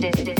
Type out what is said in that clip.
this